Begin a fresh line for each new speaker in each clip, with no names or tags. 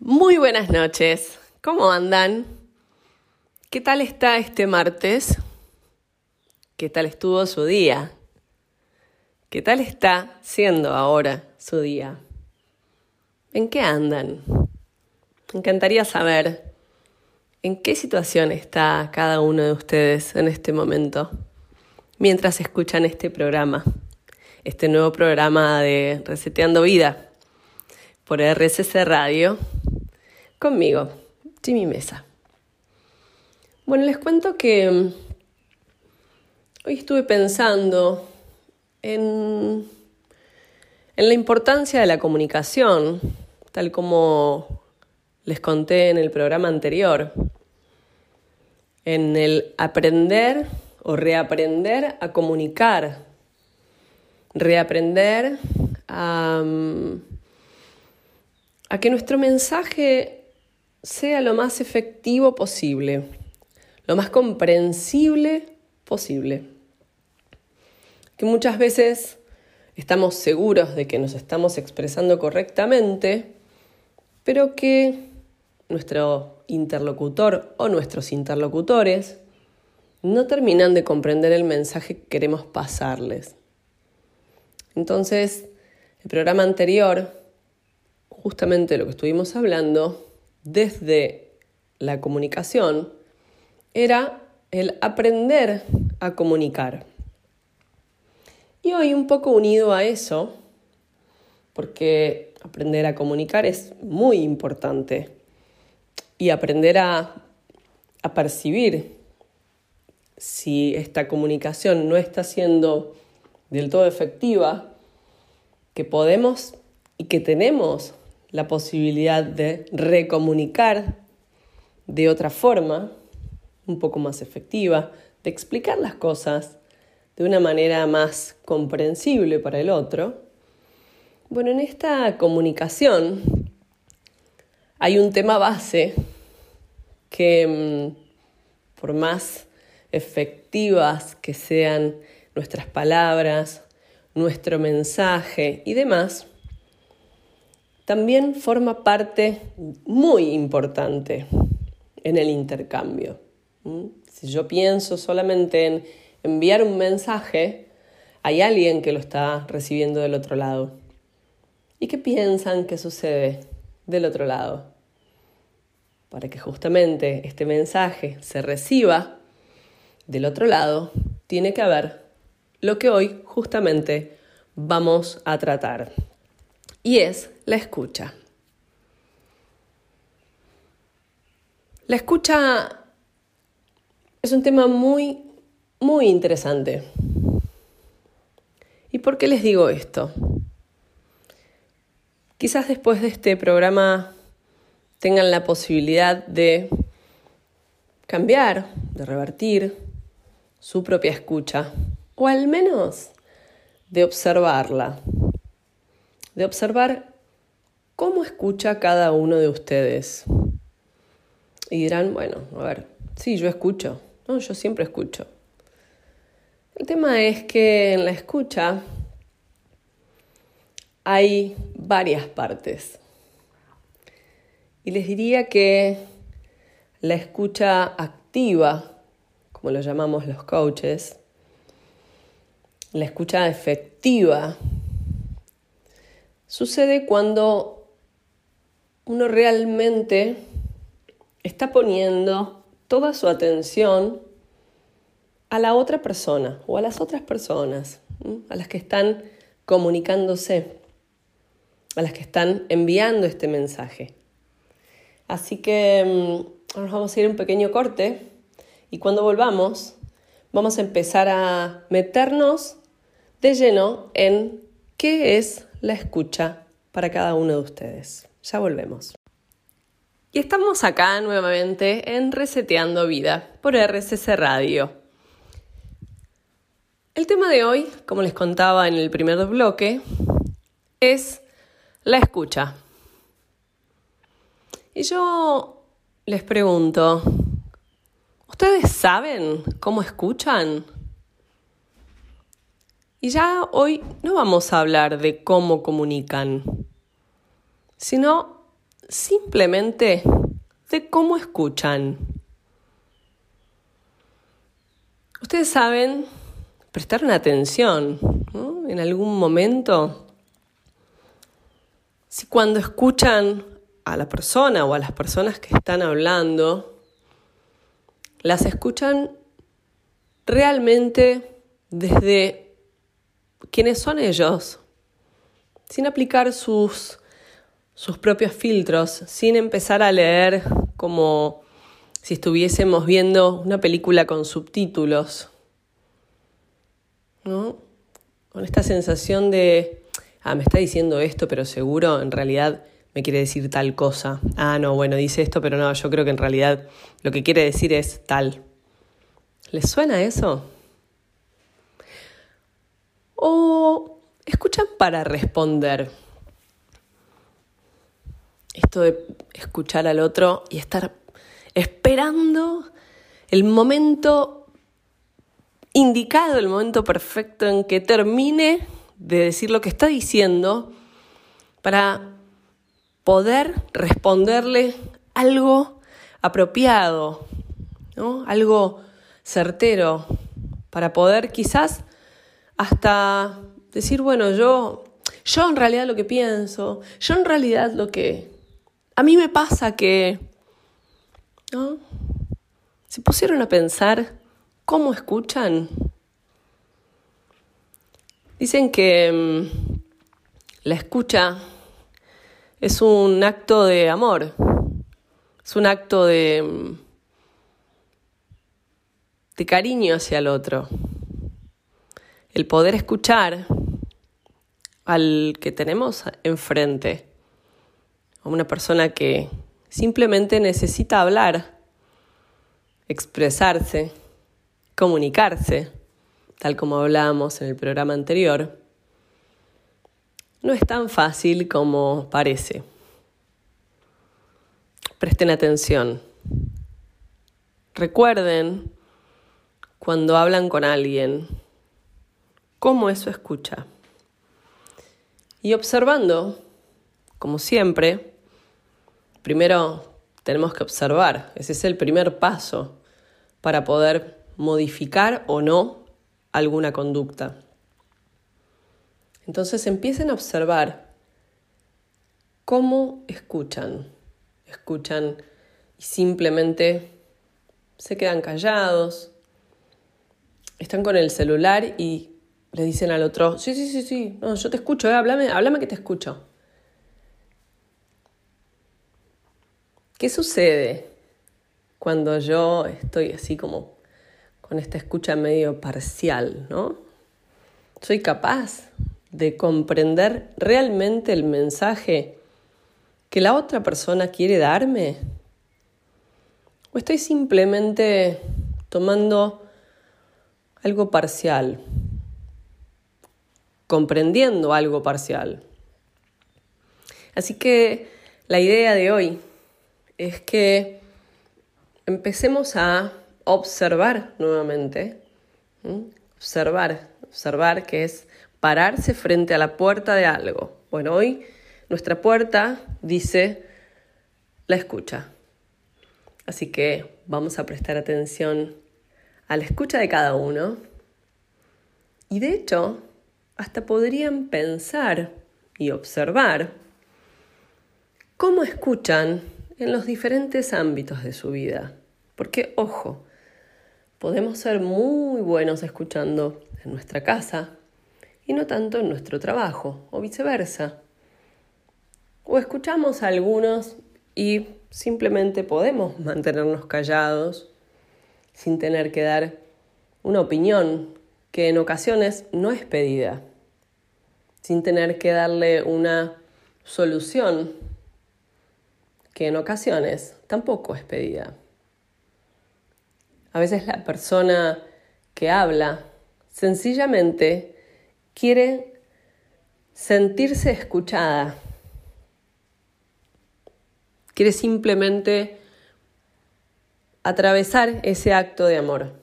Muy buenas noches. ¿Cómo andan? ¿Qué tal está este martes? ¿Qué tal estuvo su día? ¿Qué tal está siendo ahora su día? ¿En qué andan? Me encantaría saber en qué situación está cada uno de ustedes en este momento mientras escuchan este programa, este nuevo programa de Reseteando Vida por RCC Radio conmigo, Jimmy Mesa. Bueno, les cuento que mm, hoy estuve pensando en, en la importancia de la comunicación, tal como les conté en el programa anterior, en el aprender o reaprender a comunicar, reaprender a, mm, a que nuestro mensaje sea lo más efectivo posible, lo más comprensible posible. Que muchas veces estamos seguros de que nos estamos expresando correctamente, pero que nuestro interlocutor o nuestros interlocutores no terminan de comprender el mensaje que queremos pasarles. Entonces, el programa anterior, justamente lo que estuvimos hablando, desde la comunicación era el aprender a comunicar. Y hoy un poco unido a eso, porque aprender a comunicar es muy importante y aprender a, percibir si esta comunicación no está siendo del todo efectiva, que podemos y que tenemos la posibilidad de recomunicar de otra forma, un poco más efectiva, de explicar las cosas de una manera más comprensible para el otro. Bueno, en esta comunicación hay un tema base que mm, por más efectivas que sean nuestras palabras, nuestro mensaje y demás, también forma parte muy importante en el intercambio. Si yo pienso solamente en enviar un mensaje, hay alguien que lo está recibiendo del otro lado. ¿Y qué piensan que sucede del otro lado? Para que justamente este mensaje se reciba del otro lado, tiene que haber lo que hoy justamente vamos a tratar y es la escucha. La escucha es un tema muy, muy interesante. ¿Y por qué les digo esto? Quizás después de este programa tengan la posibilidad de cambiar, de revertir su propia escucha, o al menos de observarla, de observar cómo escucha cada uno de ustedes. Y dirán, bueno, a ver, sí, yo escucho, no, yo siempre escucho. El tema es que en la escucha hay varias partes. Y les diría que la escucha activa, como lo llamamos los coaches, la escucha efectiva, sucede cuando uno realmente está poniendo toda su atención a la otra persona o a las otras personas, a las que están comunicándose, a las que están enviando este mensaje. Así que mm, ahora vamos a ir un pequeño corte y cuando volvamos vamos a empezar a meternos de lleno en qué es la escucha para cada uno de ustedes. Ya volvemos. Y estamos acá nuevamente en Reseteando Vida por RCC Radio. El tema de hoy, como les contaba en el primer bloque, es la escucha. Y yo les pregunto, ¿ustedes saben cómo escuchan? Y ya hoy no vamos a hablar de cómo comunican, sino simplemente de cómo escuchan. Ustedes saben, prestaron atención en algún momento, si cuando escuchan a la persona o a las personas que están hablando, las escuchan realmente desde quienes son ellos, sin aplicar sus, sus propios filtros, sin empezar a leer como si estuviésemos viendo una película con subtítulos, ¿no? Con esta sensación de, ah, me está diciendo esto, pero seguro en realidad me quiere decir tal cosa. Ah, no, bueno, dice esto, pero no, yo creo que en realidad lo que quiere decir es tal. ¿Les suena eso? ¿O escuchan para responder? Esto de escuchar al otro y estar esperando el momento indicado, el momento perfecto en que termine de decir lo que está diciendo para poder responderle algo apropiado, ¿no? algo certero, para poder quizás hasta decir, bueno, yo, yo en realidad lo que pienso, yo en realidad lo que... A mí me pasa que... ¿no? ¿Se pusieron a pensar cómo escuchan? Dicen que mm, la escucha es un acto de amor, es un acto de, de cariño hacia el otro. El poder escuchar al que tenemos enfrente, a una persona que simplemente necesita hablar, expresarse, comunicarse, tal como hablábamos en el programa anterior no es tan fácil como parece. Presten atención. Recuerden cuando hablan con alguien cómo eso escucha. Y observando, como siempre, primero tenemos que observar. Ese es el primer paso para poder modificar o no alguna conducta. Entonces empiecen a observar cómo escuchan. Escuchan y simplemente se quedan callados. Están con el celular y le dicen al otro, sí, sí, sí, sí, no, yo te escucho, eh, háblame, que te escucho. ¿Qué sucede cuando yo estoy así como con esta escucha medio parcial, no? ¿Soy capaz de comprender realmente el mensaje que la otra persona quiere darme? ¿O estoy simplemente tomando algo parcial, comprendiendo algo parcial? Así que la idea de hoy es que empecemos a observar nuevamente, observar, observar que es pararse frente a la puerta de algo. Bueno, hoy nuestra puerta dice la escucha. Así que vamos a prestar atención a la escucha de cada uno. Y de hecho, hasta podrían pensar y observar cómo escuchan en los diferentes ámbitos de su vida. Porque, ojo, podemos ser muy buenos escuchando en nuestra casa, y no tanto en nuestro trabajo, o viceversa. O escuchamos a algunos y simplemente podemos mantenernos callados sin tener que dar una opinión que en ocasiones no es pedida, sin tener que darle una solución que en ocasiones tampoco es pedida. A veces la persona que habla sencillamente quiere sentirse escuchada, quiere simplemente atravesar ese acto de amor.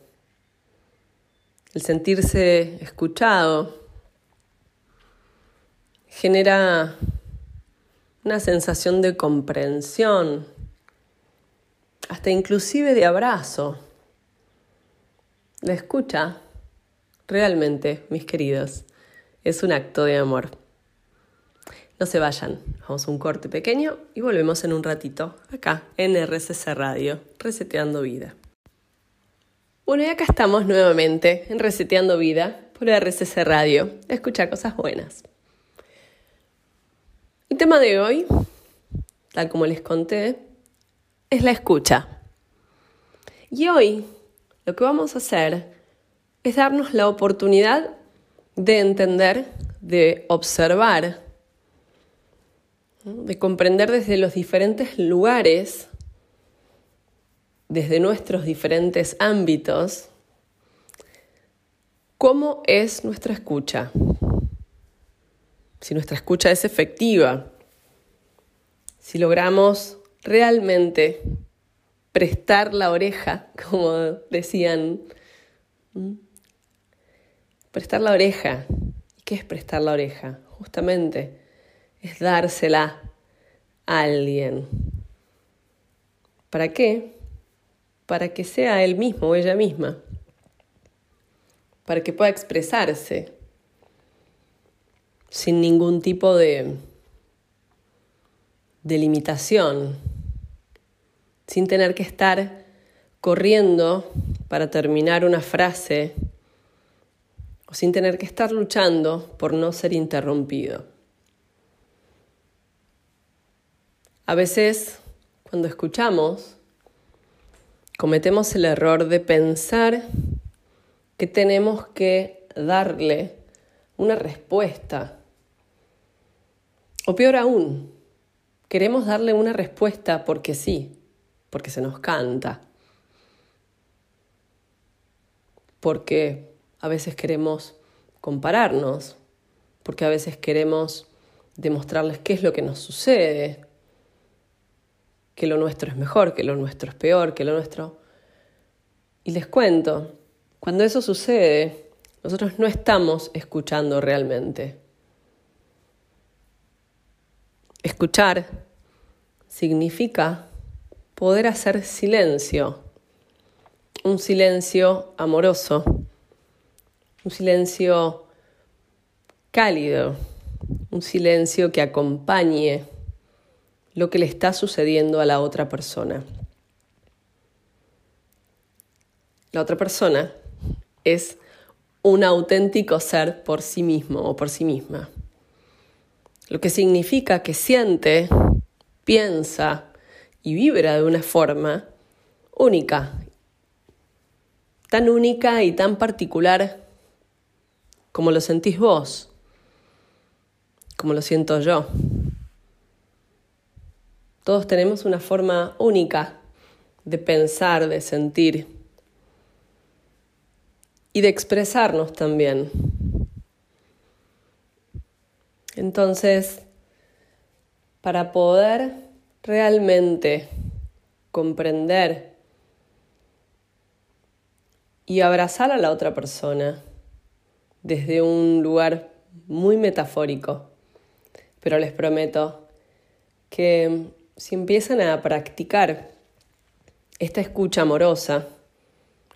El sentirse escuchado genera una sensación de comprensión, hasta inclusive de abrazo. La escucha, realmente, mis queridos, es un acto de amor. No se vayan, vamos a un corte pequeño y volvemos en un ratito, acá en RCC Radio, Reseteando Vida. Bueno, y acá estamos nuevamente en Reseteando Vida por RCC Radio. Escucha cosas buenas. El tema de hoy, tal como les conté, es la escucha. Y hoy lo que vamos a hacer es darnos la oportunidad de entender, de observar, de comprender desde los diferentes lugares, desde nuestros diferentes ámbitos, cómo es nuestra escucha. Si nuestra escucha es efectiva, si logramos realmente prestar la oreja, como decían. Prestar la oreja. ¿Y qué es prestar la oreja? Justamente es dársela a alguien. ¿Para qué? Para que sea él mismo o ella misma. Para que pueda expresarse sin ningún tipo de, de limitación sin tener que estar corriendo para terminar una frase o sin tener que estar luchando por no ser interrumpido. A veces, cuando escuchamos, cometemos el error de pensar que tenemos que darle una respuesta. O peor aún, queremos darle una respuesta porque sí porque se nos canta, porque a veces queremos compararnos, porque a veces queremos demostrarles qué es lo que nos sucede, que lo nuestro es mejor, que lo nuestro es peor, que lo nuestro... Y les cuento, cuando eso sucede, nosotros no estamos escuchando realmente. Escuchar significa poder hacer silencio, un silencio amoroso, un silencio cálido, un silencio que acompañe lo que le está sucediendo a la otra persona. La otra persona es un auténtico ser por sí mismo o por sí misma. Lo que significa que siente, piensa, y vibra de una forma única, tan única y tan particular como lo sentís vos, como lo siento yo. Todos tenemos una forma única de pensar, de sentir y de expresarnos también. Entonces, para poder realmente comprender y abrazar a la otra persona desde un lugar muy metafórico. Pero les prometo que si empiezan a practicar esta escucha amorosa,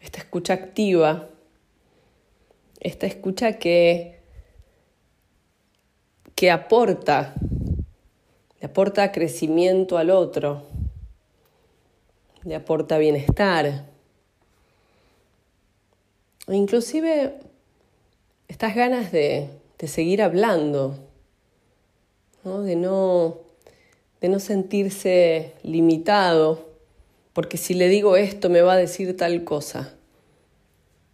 esta escucha activa, esta escucha que, que aporta le aporta crecimiento al otro, le aporta bienestar, o inclusive estas ganas de, seguir hablando, De, no, de no sentirse limitado, porque si le digo esto me va a decir tal cosa.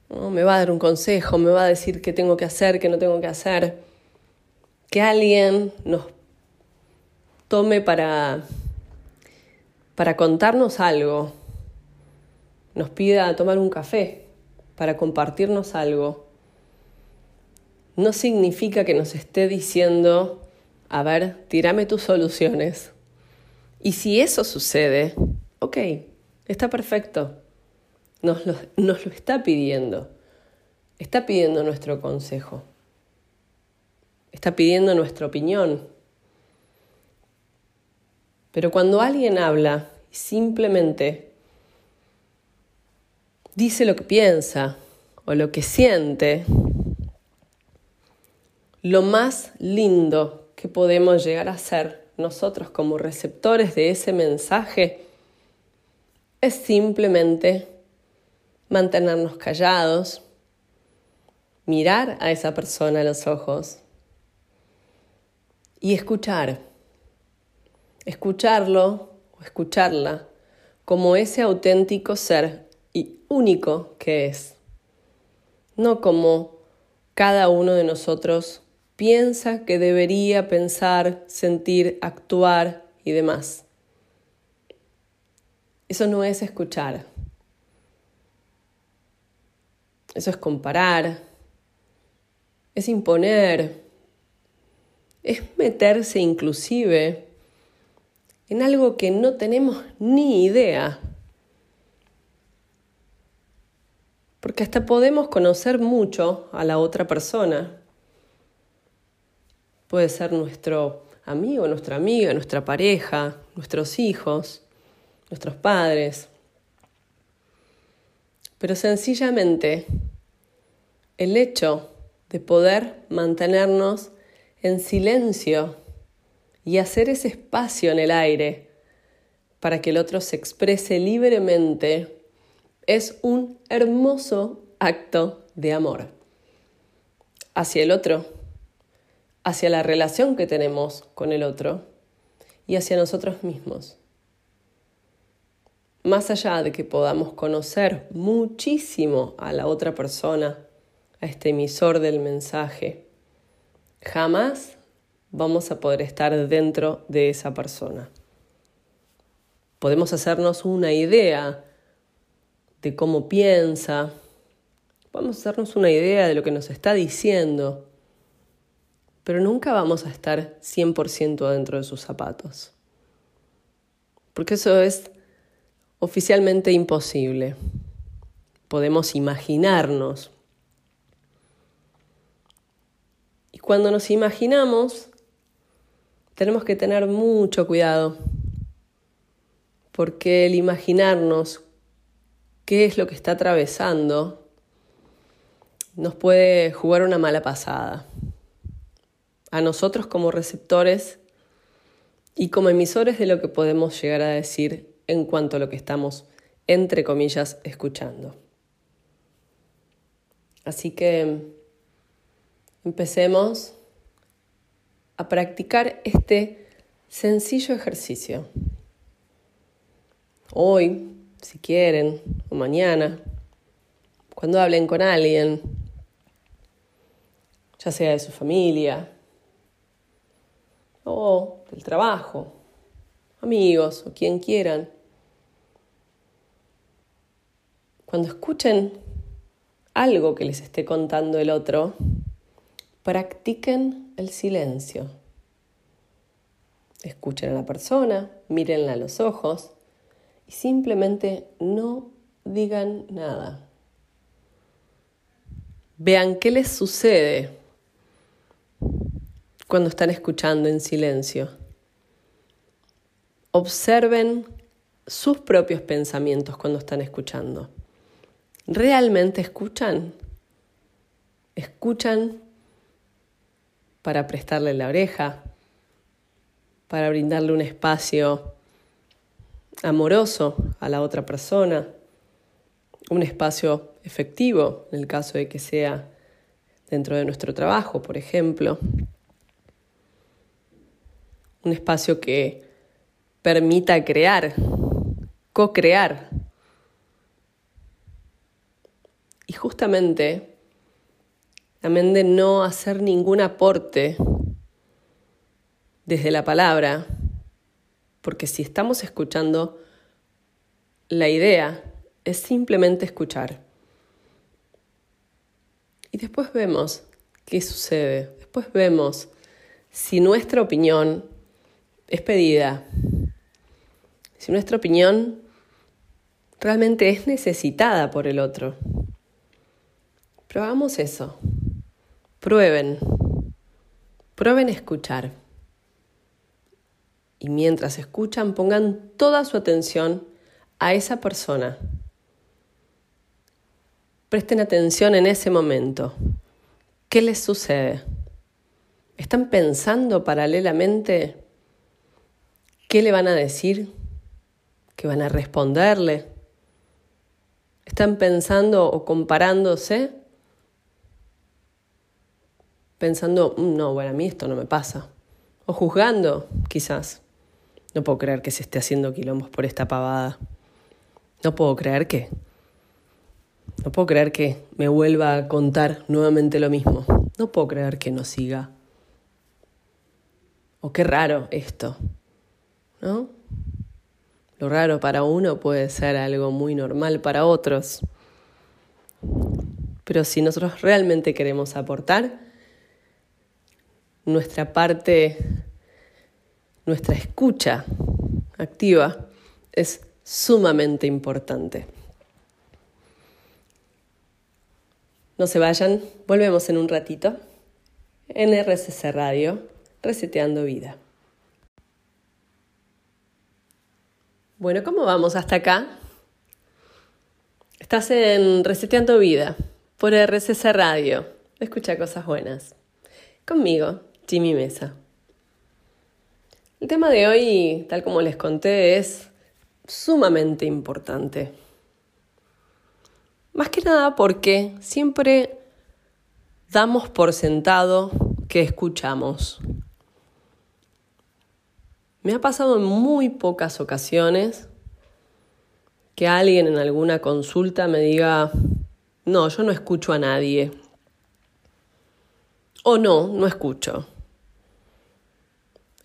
¿no? Me va a dar un consejo, me va a decir qué tengo que hacer, qué no tengo que hacer. Que alguien nos tome para, para contarnos algo, nos pida tomar un café, para compartirnos algo, no significa que nos esté diciendo, a ver, tirame tus soluciones. Y si eso sucede, ok, está perfecto. Nos lo, nos lo está pidiendo. Está pidiendo nuestro consejo. Está pidiendo nuestra opinión. Pero cuando alguien habla y simplemente dice lo que piensa o lo que siente, lo más lindo que podemos llegar a ser nosotros como receptores de ese mensaje es simplemente mantenernos callados, mirar a esa persona a los ojos y escuchar. Escucharlo o escucharla como ese auténtico ser y único que es, no como cada uno de nosotros piensa que debería pensar, sentir, actuar y demás. Eso no es escuchar. Eso es comparar, es imponer, es meterse inclusive en algo que no tenemos ni idea. Porque hasta podemos conocer mucho a la otra persona. Puede ser nuestro amigo, nuestra amiga, nuestra pareja, nuestros hijos, nuestros padres. Pero sencillamente el hecho de poder mantenernos en silencio y hacer ese espacio en el aire para que el otro se exprese libremente es un hermoso acto de amor hacia el otro, hacia la relación que tenemos con el otro y hacia nosotros mismos. Más allá de que podamos conocer muchísimo a la otra persona, a este emisor del mensaje, jamás vamos a poder estar dentro de esa persona. Podemos hacernos una idea de cómo piensa, podemos hacernos una idea de lo que nos está diciendo, pero nunca vamos a estar 100% dentro de sus zapatos. Porque eso es oficialmente imposible. Podemos imaginarnos. Y cuando nos imaginamos, tenemos que tener mucho cuidado, porque el imaginarnos qué es lo que está atravesando nos puede jugar una mala pasada. A nosotros como receptores y como emisores de lo que podemos llegar a decir en cuanto a lo que estamos, entre comillas, escuchando. Así que empecemos a practicar este sencillo ejercicio. Hoy, si quieren, o mañana, cuando hablen con alguien, ya sea de su familia o del trabajo, amigos o quien quieran, cuando escuchen algo que les esté contando el otro, Practiquen el silencio. Escuchen a la persona, mírenla a los ojos y simplemente no digan nada. Vean qué les sucede cuando están escuchando en silencio. Observen sus propios pensamientos cuando están escuchando. ¿Realmente escuchan? ¿Escuchan para prestarle la oreja, para brindarle un espacio amoroso a la otra persona, un espacio efectivo en el caso de que sea dentro de nuestro trabajo, por ejemplo, un espacio que permita crear, co-crear. Y justamente Amén de no hacer ningún aporte desde la palabra, porque si estamos escuchando, la idea es simplemente escuchar. Y después vemos qué sucede, después vemos si nuestra opinión es pedida, si nuestra opinión realmente es necesitada por el otro. Probamos eso. Prueben, prueben escuchar. y mientras escuchan pongan toda su atención a esa persona. Presten atención en ese momento. ¿Qué les sucede? ¿Están pensando paralelamente qué le van a decir? ¿Qué van a responderle? ¿Están pensando o comparándose? Pensando, mm, no, bueno, a mí esto no me pasa. O juzgando, quizás. No puedo creer que se esté haciendo quilombos por esta pavada. No puedo creer que... No puedo creer que me vuelva a contar nuevamente lo mismo. No puedo creer que no siga. O qué raro esto. ¿No? Lo raro para uno puede ser algo muy normal para otros. Pero si nosotros realmente queremos aportar, nuestra parte nuestra escucha activa es sumamente importante. No se vayan, volvemos en un ratito en RCC Radio, Reseteando Vida. Bueno, ¿cómo vamos hasta acá? Estás en Reseteando Vida por RCC Radio. Escucha cosas buenas. Conmigo, Jimmy Mesa. El tema de hoy, tal como les conté, es sumamente importante. Más que nada porque siempre damos por sentado que escuchamos. Me ha pasado en muy pocas ocasiones que alguien en alguna consulta me diga, no, yo no escucho a nadie. O no, no escucho.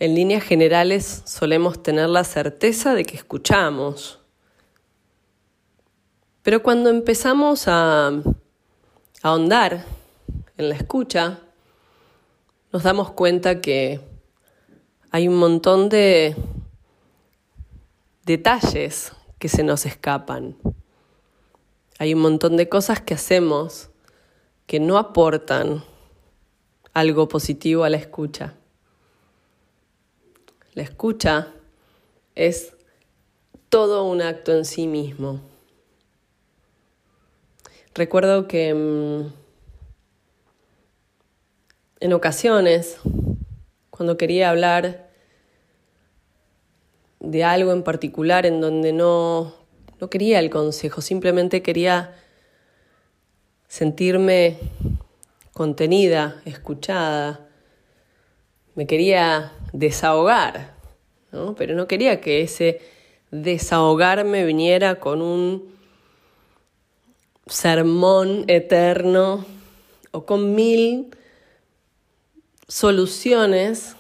En líneas generales solemos tener la certeza de que escuchamos. Pero cuando empezamos a, ahondar en la escucha, nos damos cuenta que hay un montón de detalles que se nos escapan. Hay un montón de cosas que hacemos que no aportan algo positivo a la escucha. Escucha es todo un acto en sí mismo. Recuerdo que mm, en ocasiones, cuando quería hablar de algo en particular en donde no, no quería el consejo, simplemente quería sentirme contenida, escuchada, me quería desahogar, ¿no? pero no quería que ese desahogarme viniera con un sermón eterno o con mil soluciones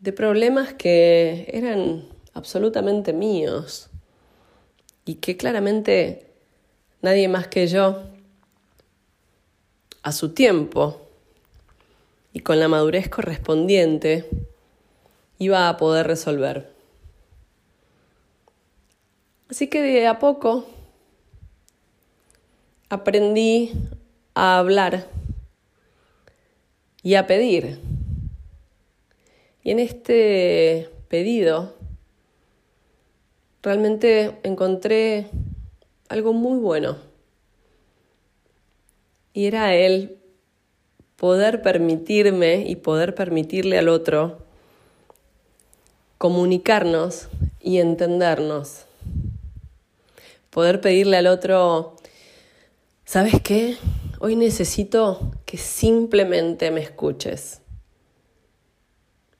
de problemas que eran absolutamente míos y que claramente nadie más que yo a su tiempo y con la madurez correspondiente iba a poder resolver. Así que de a poco aprendí a hablar y a pedir. Y en este pedido realmente encontré algo muy bueno. Y era el poder permitirme y poder permitirle al otro comunicarnos y entendernos. Poder pedirle al otro, ¿sabes qué? Hoy necesito que simplemente me escuches.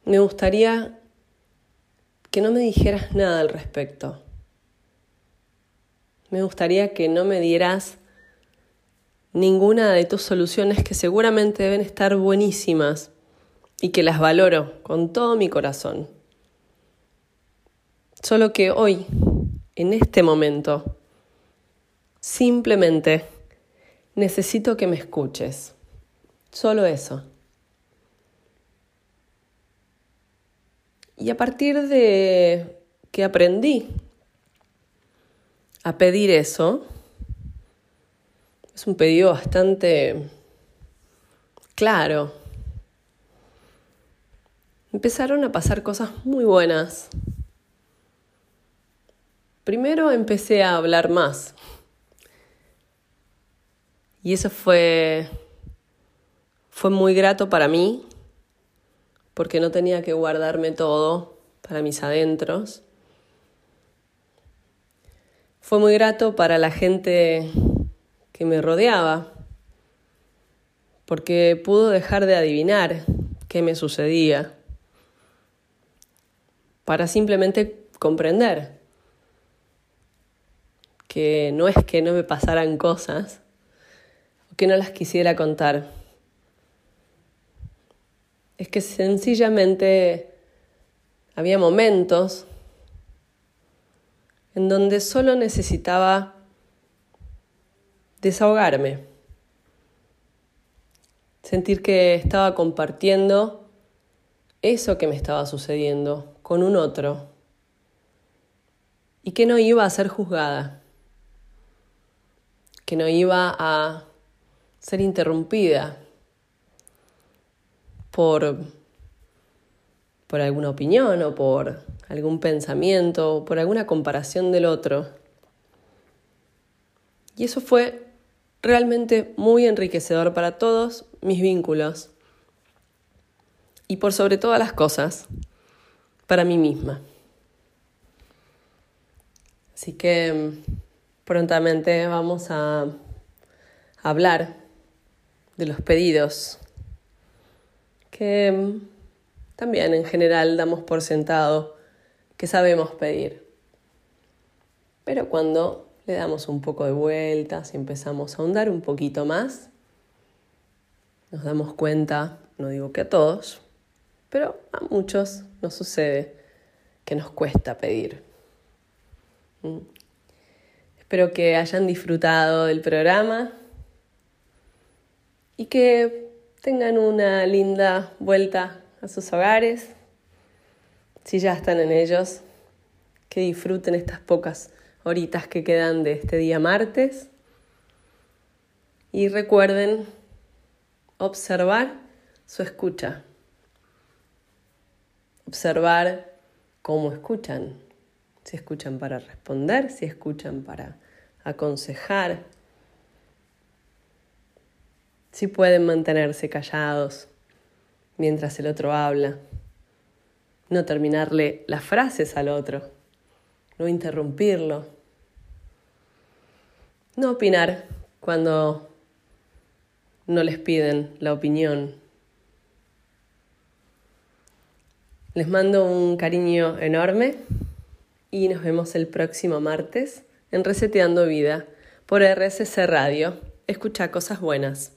Me gustaría que no me dijeras nada al respecto. Me gustaría que no me dieras ninguna de tus soluciones que seguramente deben estar buenísimas y que las valoro con todo mi corazón. Solo que hoy, en este momento, simplemente necesito que me escuches. Solo eso. Y a partir de que aprendí a pedir eso, es un pedido bastante claro. empezaron a pasar cosas muy buenas. Primero empecé a hablar más. Y eso fue fue muy grato para mí porque no tenía que guardarme todo para mis adentros. Fue muy grato para la gente que me rodeaba, porque pudo dejar de adivinar qué me sucedía, para simplemente comprender que no es que no me pasaran cosas que no las quisiera contar, es que sencillamente había momentos en donde solo necesitaba desahogarme, sentir que estaba compartiendo eso que me estaba sucediendo con un otro y que no iba a ser juzgada, que no iba a ser interrumpida por, por alguna opinión o por algún pensamiento o por alguna comparación del otro. Y eso fue realmente muy enriquecedor para todos mis vínculos y por sobre todas las cosas, para mí misma. Así que mm, prontamente vamos a hablar de los pedidos que mm, también en general damos por sentado que sabemos pedir. Pero cuando le damos un poco de vueltas y empezamos a ahondar un poquito más. Nos damos cuenta, no digo que a todos, pero a muchos nos sucede que nos cuesta pedir. Mm. Espero que hayan disfrutado del programa y que tengan una linda vuelta a sus hogares, si ya están en ellos, que disfruten estas pocas horitas que quedan de este día martes. Y recuerden observar su escucha. Observar cómo escuchan. Si escuchan para responder, si escuchan para aconsejar. Si pueden mantenerse callados mientras el otro habla. No terminarle las frases al otro. No interrumpirlo no opinar cuando no les piden la opinión. Les mando un cariño enorme y nos vemos el próximo martes en Reseteando Vida por RSC Radio. Escucha cosas buenas.